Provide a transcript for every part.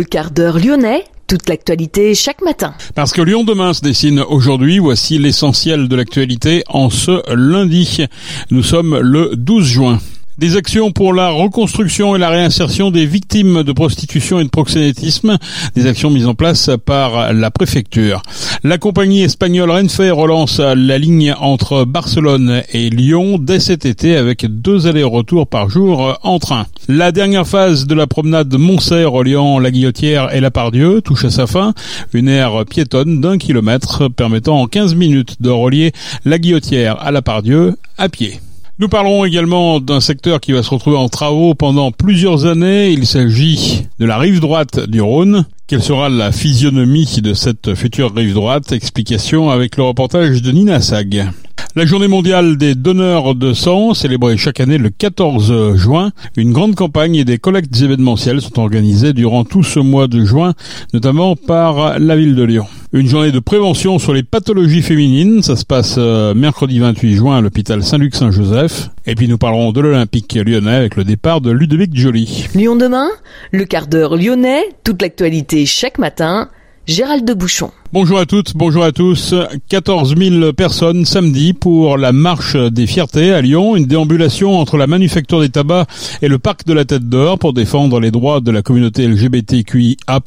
Le quart d'heure lyonnais, toute l'actualité chaque matin. Parce que Lyon demain se dessine aujourd'hui, voici l'essentiel de l'actualité en ce lundi. Nous sommes le 12 juin. Des actions pour la reconstruction et la réinsertion des victimes de prostitution et de proxénétisme, des actions mises en place par la préfecture. La compagnie espagnole Renfe relance la ligne entre Barcelone et Lyon dès cet été avec deux allers-retours par jour en train. La dernière phase de la promenade Montserrat reliant la Guillotière et la Pardieu touche à sa fin. Une aire piétonne d'un kilomètre permettant en 15 minutes de relier la Guillotière à la Pardieu à pied. Nous parlerons également d'un secteur qui va se retrouver en travaux pendant plusieurs années. Il s'agit de la rive droite du Rhône. Quelle sera la physionomie de cette future rive droite? Explication avec le reportage de Nina Sag. La journée mondiale des donneurs de sang, célébrée chaque année le 14 juin, une grande campagne et des collectes événementielles sont organisées durant tout ce mois de juin, notamment par la ville de Lyon. Une journée de prévention sur les pathologies féminines, ça se passe euh, mercredi 28 juin à l'hôpital Saint-Luc-Saint-Joseph. Et puis nous parlerons de l'Olympique lyonnais avec le départ de Ludovic Joly. Lyon demain, le quart d'heure lyonnais, toute l'actualité chaque matin, Gérald de Bouchon. Bonjour à toutes, bonjour à tous. 14 000 personnes samedi pour la marche des fiertés à Lyon, une déambulation entre la manufacture des tabacs et le parc de la Tête d'Or pour défendre les droits de la communauté LGBTQIA+,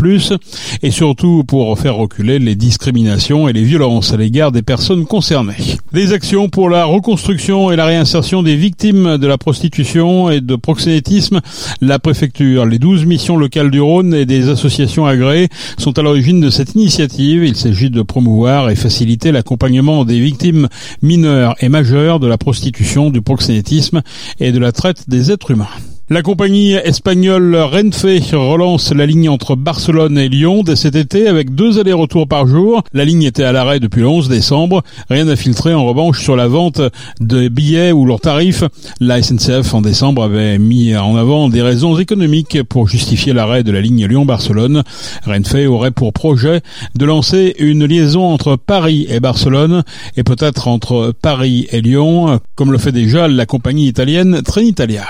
et surtout pour faire reculer les discriminations et les violences à l'égard des personnes concernées. Des actions pour la reconstruction et la réinsertion des victimes de la prostitution et de proxénétisme, la préfecture, les 12 missions locales du Rhône et des associations agréées sont à l'origine de cette initiative il s'agit de promouvoir et faciliter l'accompagnement des victimes mineures et majeures de la prostitution, du proxénétisme et de la traite des êtres humains. La compagnie espagnole Renfe relance la ligne entre Barcelone et Lyon dès cet été avec deux allers-retours par jour. La ligne était à l'arrêt depuis le 11 décembre. Rien n'a filtré en revanche sur la vente de billets ou leurs tarifs. La SNCF en décembre avait mis en avant des raisons économiques pour justifier l'arrêt de la ligne Lyon-Barcelone. Renfe aurait pour projet de lancer une liaison entre Paris et Barcelone et peut-être entre Paris et Lyon, comme le fait déjà la compagnie italienne Trenitalia.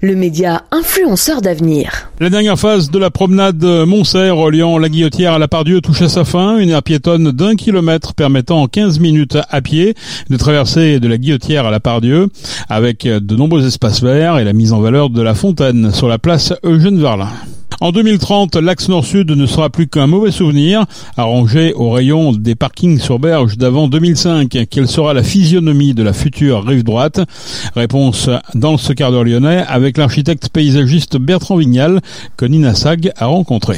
Le média influenceur d'avenir. La dernière phase de la promenade Montserrat reliant la Guillotière à la Pardieu touche à sa fin. Une aire piétonne d'un kilomètre permettant en 15 minutes à pied de traverser de la Guillotière à la Pardieu avec de nombreux espaces verts et la mise en valeur de la fontaine sur la place Eugène Verlin. En 2030, l'axe nord-sud ne sera plus qu'un mauvais souvenir, arrangé au rayon des parkings sur berge d'avant 2005. Quelle sera la physionomie de la future rive droite? Réponse dans ce quart d'heure lyonnais avec l'architecte paysagiste Bertrand Vignal que Nina Sag a rencontré.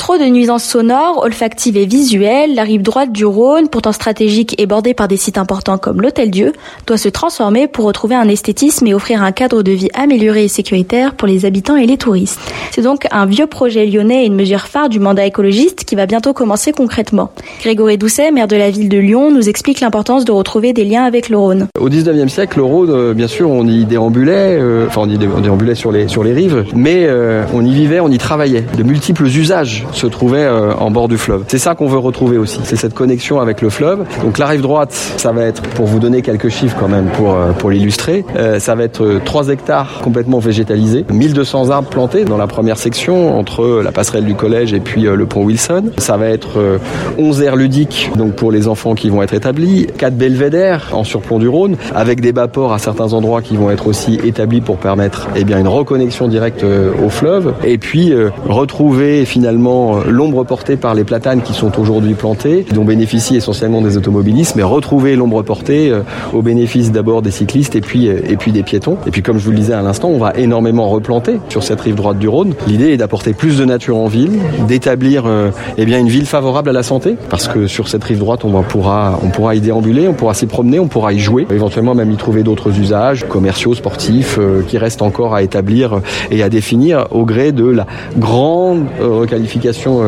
Trop de nuisances sonores, olfactives et visuelles, la rive droite du Rhône, pourtant stratégique et bordée par des sites importants comme l'Hôtel Dieu, doit se transformer pour retrouver un esthétisme et offrir un cadre de vie amélioré et sécuritaire pour les habitants et les touristes. C'est donc un vieux projet lyonnais et une mesure phare du mandat écologiste qui va bientôt commencer concrètement. Grégory Doucet, maire de la ville de Lyon, nous explique l'importance de retrouver des liens avec le Rhône. Au 19e siècle, le Rhône, euh, bien sûr, on y déambulait, euh, enfin on y déambulait sur les, rives, mais euh, on y vivait, on y travaillait. De multiples usages se trouvait euh, en bord du fleuve. C'est ça qu'on veut retrouver aussi, c'est cette connexion avec le fleuve. Donc la rive droite, ça va être, pour vous donner quelques chiffres quand même pour, euh, pour l'illustrer, euh, ça va être 3 hectares complètement végétalisés, 1200 arbres plantés dans la première section entre la passerelle du collège et puis le pont Wilson. Ça va être 11 aires ludiques donc pour les enfants qui vont être établis, 4 belvédères en surplomb du Rhône avec des bas-ports à certains endroits qui vont être aussi établis pour permettre eh bien, une reconnexion directe au fleuve et puis retrouver finalement l'ombre portée par les platanes qui sont aujourd'hui plantés, dont bénéficient essentiellement des automobilistes, mais retrouver l'ombre portée euh, au bénéfice d'abord des cyclistes et puis, euh, et puis des piétons. Et puis comme je vous le disais à l'instant, on va énormément replanter sur cette rive droite du Rhône. L'idée est d'apporter plus de nature en ville, d'établir euh, eh bien une ville favorable à la santé, parce que sur cette rive droite, on, va, pourra, on pourra y déambuler, on pourra s'y promener, on pourra y jouer, éventuellement même y trouver d'autres usages commerciaux, sportifs, qui restent encore à établir et à définir au gré de la grande requalification requalification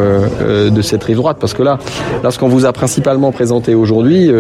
de cette rive droite. Parce que là, là ce qu'on vous a principalement présenté aujourd'hui,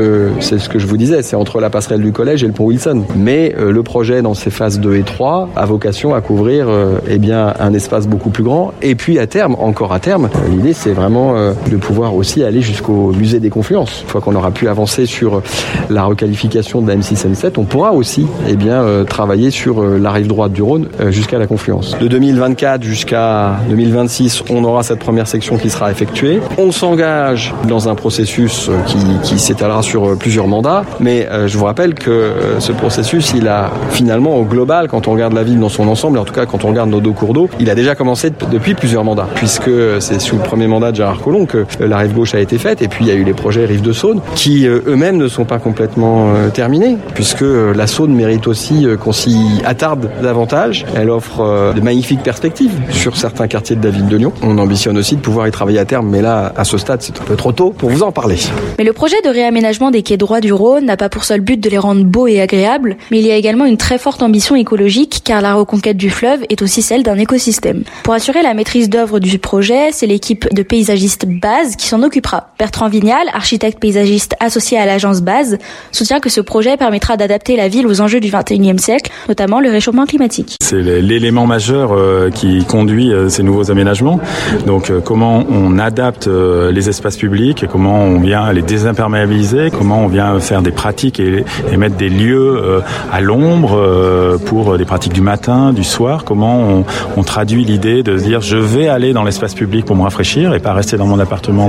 c'est ce que je vous disais, c'est entre la passerelle du collège et le pont Wilson. Mais le projet dans ses phases 2 et 3 a vocation à couvrir eh bien, un espace beaucoup plus grand. Et puis à terme, encore à terme, l'idée c'est vraiment de pouvoir aussi aller jusqu'au musée des confluences. Une fois qu'on aura pu avancer sur la requalification de la M6-M7, on pourra aussi eh bien, travailler sur la rive droite du Rhône jusqu'à la confluence. De 2024 jusqu'à 2026, on aura cette première section qui sera effectuée. On s'engage dans un processus qui, qui s'étalera sur plusieurs mandats, mais je vous rappelle que ce processus, il a finalement au global, quand on regarde la ville dans son ensemble, en tout cas quand on regarde nos deux cours d'eau, il a déjà commencé depuis plusieurs mandats, puisque c'est sous le premier mandat de Gérard Collomb que la rive gauche a été faite, et puis il y a eu les projets rive de Saône, qui eux-mêmes ne sont pas complètement terminés, puisque la Saône mérite aussi qu'on s'y attarde davantage. Elle offre de magnifiques perspectives sur certains quartiers de la ville de Lyon. On ambitionne aussi de pouvoir y travailler à terme, mais là, à ce stade, c'est un peu trop tôt pour vous en parler. Mais le projet de réaménagement des quais droits du Rhône n'a pas pour seul but de les rendre beaux et agréables, mais il y a également une très forte ambition écologique, car la reconquête du fleuve est aussi celle d'un écosystème. Pour assurer la maîtrise d'œuvre du projet, c'est l'équipe de paysagistes Base qui s'en occupera. Bertrand Vignal, architecte paysagiste associé à l'agence Base, soutient que ce projet permettra d'adapter la ville aux enjeux du 21e siècle, notamment le réchauffement climatique. C'est l'élément majeur euh, qui conduit euh, ces nouveaux aménagements. Donc euh, comment on adapte les espaces publics, comment on vient les désimperméabiliser, comment on vient faire des pratiques et, mettre des lieux à l'ombre pour des pratiques du matin, du soir, comment on, traduit l'idée de dire je vais aller dans l'espace public pour me rafraîchir et pas rester dans mon appartement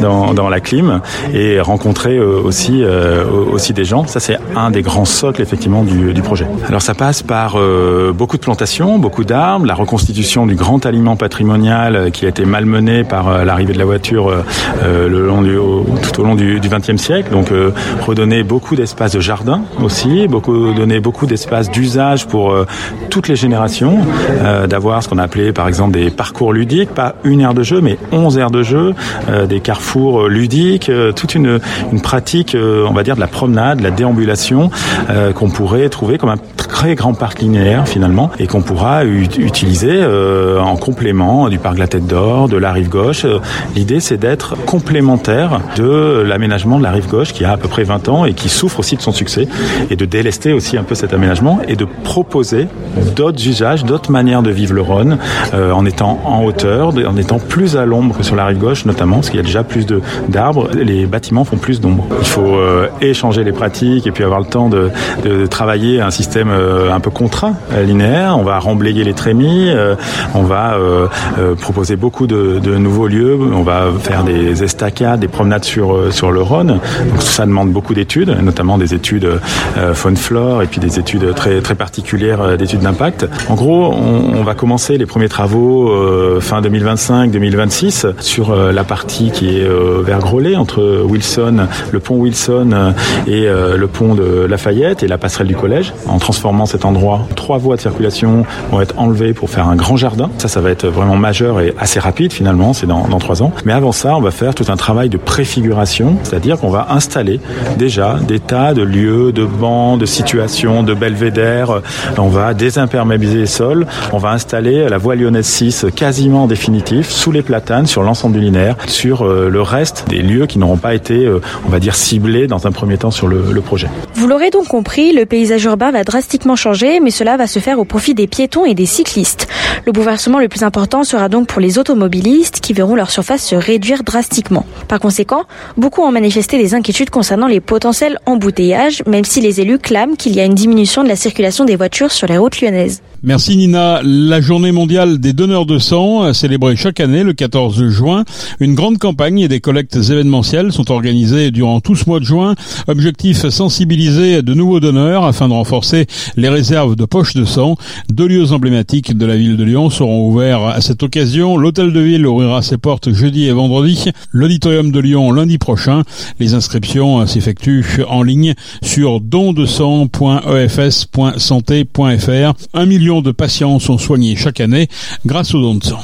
dans, la clim et rencontrer aussi, aussi des gens. Ça c'est un des grands socles effectivement du, du projet. Alors ça passe par beaucoup de plantations, beaucoup d'arbres, la reconstitution du grand aliment patrimonial euh, qui a été malmené par euh, l'arrivée de la voiture euh, le long du, tout au long du XXe siècle. Donc redonner beaucoup d'espace de jardin aussi, beaucoup donner beaucoup d'espace d'usage pour toutes les générations, d'avoir ce qu'on appelait par exemple des parcours ludiques, pas une aire de jeu, mais 11 aires de jeu, des carrefours ludiques, toute une, une pratique, on va dire, de la promenade, de la déambulation qu'on pourrait trouver comme un très grand parc linéaire finalement et qu'on pourra utiliser euh, en complément du parc de la Tête d'Or, de la rive gauche. Euh, l'idée, c'est d'être complémentaire de l'aménagement de la rive gauche qui a à peu près 20 ans et qui souffre aussi de son succès et de délester aussi un peu cet aménagement et de proposer d'autres usages, d'autres manières de vivre le Rhône euh, en étant en hauteur, en étant plus à l'ombre que sur la rive gauche notamment, parce qu'il y a déjà plus d'arbres, les bâtiments font plus d'ombre. Il faut échanger les pratiques et puis avoir le temps de, de travailler un système un peu contraint, linéaire. On va remblayer les trémies, euh, on va euh, euh, proposer beaucoup de, nouveaux lieux, on va faire des estacades, des promenades sur sur le Rhône. Donc ça demande beaucoup d'études, notamment des études faune flore et puis des études très très particulières d'études d'impact. En gros, on, va commencer les premiers travaux fin 2025-2026 sur la partie qui est vers Grolet entre Wilson, le pont Wilson et le pont de Lafayette et la passerelle du collège, en transformant cet endroit trois voies de circulation vont être enlevées pour faire un grand jardin. Ça, ça va être vraiment majeur et assez rapide finalement, c'est dans, trois ans. Mais avant ça, on va faire tout un travail de préfiguration, c'est-à-dire qu'on va installer déjà des tas de lieux, de bancs, de situations, de belvédères. On va désimperméabiliser les sols. On va installer la voie lyonnaise 6 quasiment définitive sous les platanes sur l'ensemble du linéaire, sur euh, le reste des lieux qui n'auront pas été, euh, on va dire, ciblés dans un premier temps sur le, le projet. Vous l'aurez donc compris, le paysage urbain va drastiquement changer, mais cela va se faire au profit des piétons et des cyclistes. Le bouleversement le plus important sera donc pour les qui verront leur surface se réduire drastiquement. Par conséquent, beaucoup ont manifesté des inquiétudes concernant les potentiels embouteillages, même si les élus clament qu'il y a une diminution de la circulation des voitures sur les routes lyonnaises. Merci Nina. La journée mondiale des donneurs de sang, célébrée chaque année le 14 juin, une grande campagne et des collectes événementielles sont organisées durant tout ce mois de juin. Objectif sensibiliser de nouveaux donneurs afin de renforcer les réserves de poches de sang. Deux lieux emblématiques de la ville de Lyon seront ouverts à cette occasion. L'hôtel de ville ouvrira ses portes jeudi et vendredi. L'auditorium de Lyon lundi prochain. Les inscriptions s'effectuent en ligne sur dondesang.efs.santé.fr. Un million de patients sont soignés chaque année grâce aux dons de sang.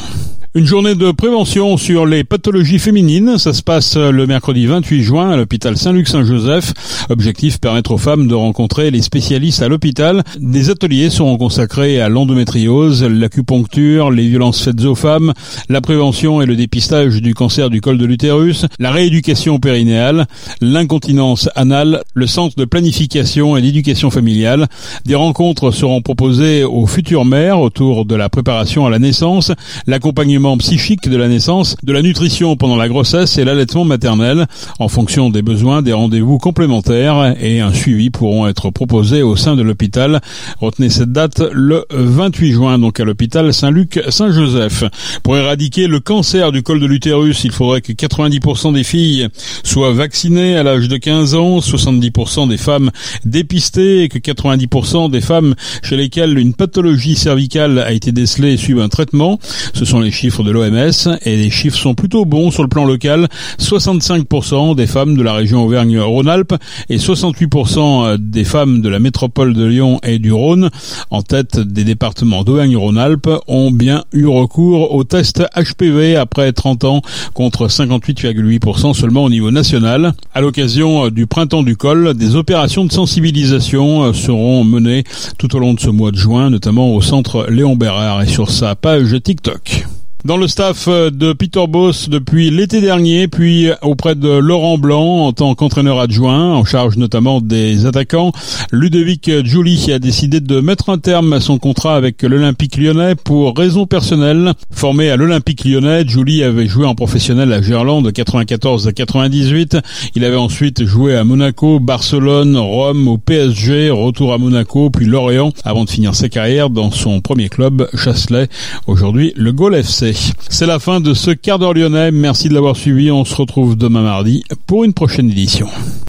Une journée de prévention sur les pathologies féminines, ça se passe le mercredi 28 juin à l'hôpital Saint-Luc-Saint-Joseph. Objectif permettre aux femmes de rencontrer les spécialistes à l'hôpital. Des ateliers seront consacrés à l'endométriose, l'acupuncture, les violences faites aux femmes, la prévention et le dépistage du cancer du col de l'utérus, la rééducation périnéale, l'incontinence anale, le centre de planification et d'éducation familiale. Des rencontres seront proposées aux futures mères autour de la préparation à la naissance, l'accompagnement psychique de la naissance, de la nutrition pendant la grossesse et l'allaitement maternel. En fonction des besoins, des rendez-vous complémentaires et un suivi pourront être proposés au sein de l'hôpital. Retenez cette date le 28 juin, donc à l'hôpital Saint-Luc-Saint-Joseph. Pour éradiquer le cancer du col de l'utérus, il faudrait que 90% des filles soient vaccinées à l'âge de 15 ans, 70% des femmes dépistées et que 90% des femmes chez lesquelles une pathologie cervicale a été décelée suivent un traitement. Ce sont les chiffres de l'OMS et les chiffres sont plutôt bons sur le plan local. 65% des femmes de la région Auvergne-Rhône-Alpes et 68% des femmes de la métropole de Lyon et du Rhône, en tête des départements d'Auvergne-Rhône-Alpes, ont bien eu recours au test HPV après 30 ans contre 58,8% seulement au niveau national. À l'occasion du printemps du col, des opérations de sensibilisation seront menées tout au long de ce mois de juin, notamment au centre Léon Bérard et sur sa page TikTok dans le staff euh, de Peter Boss depuis l'été dernier, puis auprès de Laurent Blanc en tant qu'entraîneur adjoint, en charge notamment des attaquants. Ludovic Julie a décidé de mettre un terme à son contrat avec l'Olympique lyonnais pour raisons personnelles. Formé à l'Olympique lyonnais, Julie avait joué en professionnel à Gerland de 94 à 98. Il avait ensuite joué à Monaco, Barcelone, Rome, au PSG, retour à Monaco, puis Lorient, avant de finir sa carrière dans son premier club, Chasselet, aujourd'hui le Gol FC. C'est la fin de ce quart d'heure lyonnais. Merci de l'avoir suivi. On se retrouve demain mardi pour une prochaine édition.